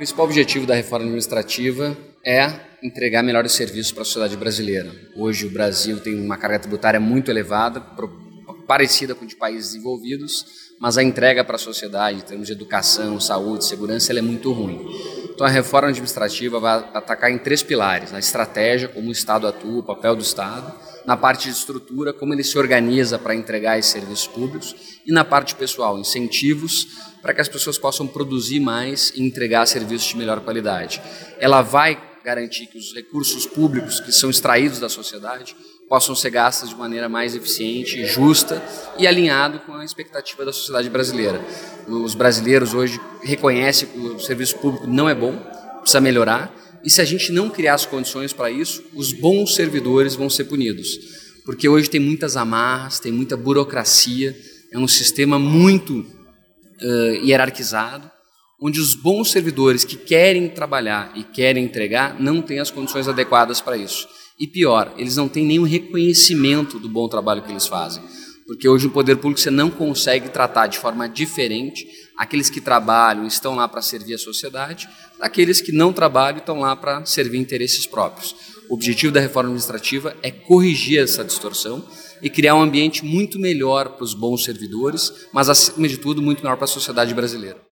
principal objetivo da reforma administrativa é entregar melhores serviços para a sociedade brasileira. Hoje o Brasil tem uma carga tributária muito elevada, parecida com de países desenvolvidos, mas a entrega para a sociedade, em termos de educação, saúde, segurança, ela é muito ruim. Então a reforma administrativa vai atacar em três pilares: na estratégia, como o Estado atua, o papel do Estado, na parte de estrutura, como ele se organiza para entregar esses serviços públicos, e na parte pessoal, incentivos para que as pessoas possam produzir mais e entregar serviços de melhor qualidade. Ela vai garantir que os recursos públicos que são extraídos da sociedade possam ser gastos de maneira mais eficiente, justa e alinhado com a expectativa da sociedade brasileira. Os brasileiros hoje reconhecem que o serviço público não é bom, precisa melhorar, e se a gente não criar as condições para isso, os bons servidores vão ser punidos. Porque hoje tem muitas amarras, tem muita burocracia, é um sistema muito uh, hierarquizado, onde os bons servidores que querem trabalhar e querem entregar não têm as condições adequadas para isso. E pior, eles não têm nenhum reconhecimento do bom trabalho que eles fazem. Porque hoje no poder público você não consegue tratar de forma diferente aqueles que trabalham estão lá para servir a sociedade, daqueles que não trabalham estão lá para servir interesses próprios. O objetivo da reforma administrativa é corrigir essa distorção e criar um ambiente muito melhor para os bons servidores, mas acima de tudo muito melhor para a sociedade brasileira.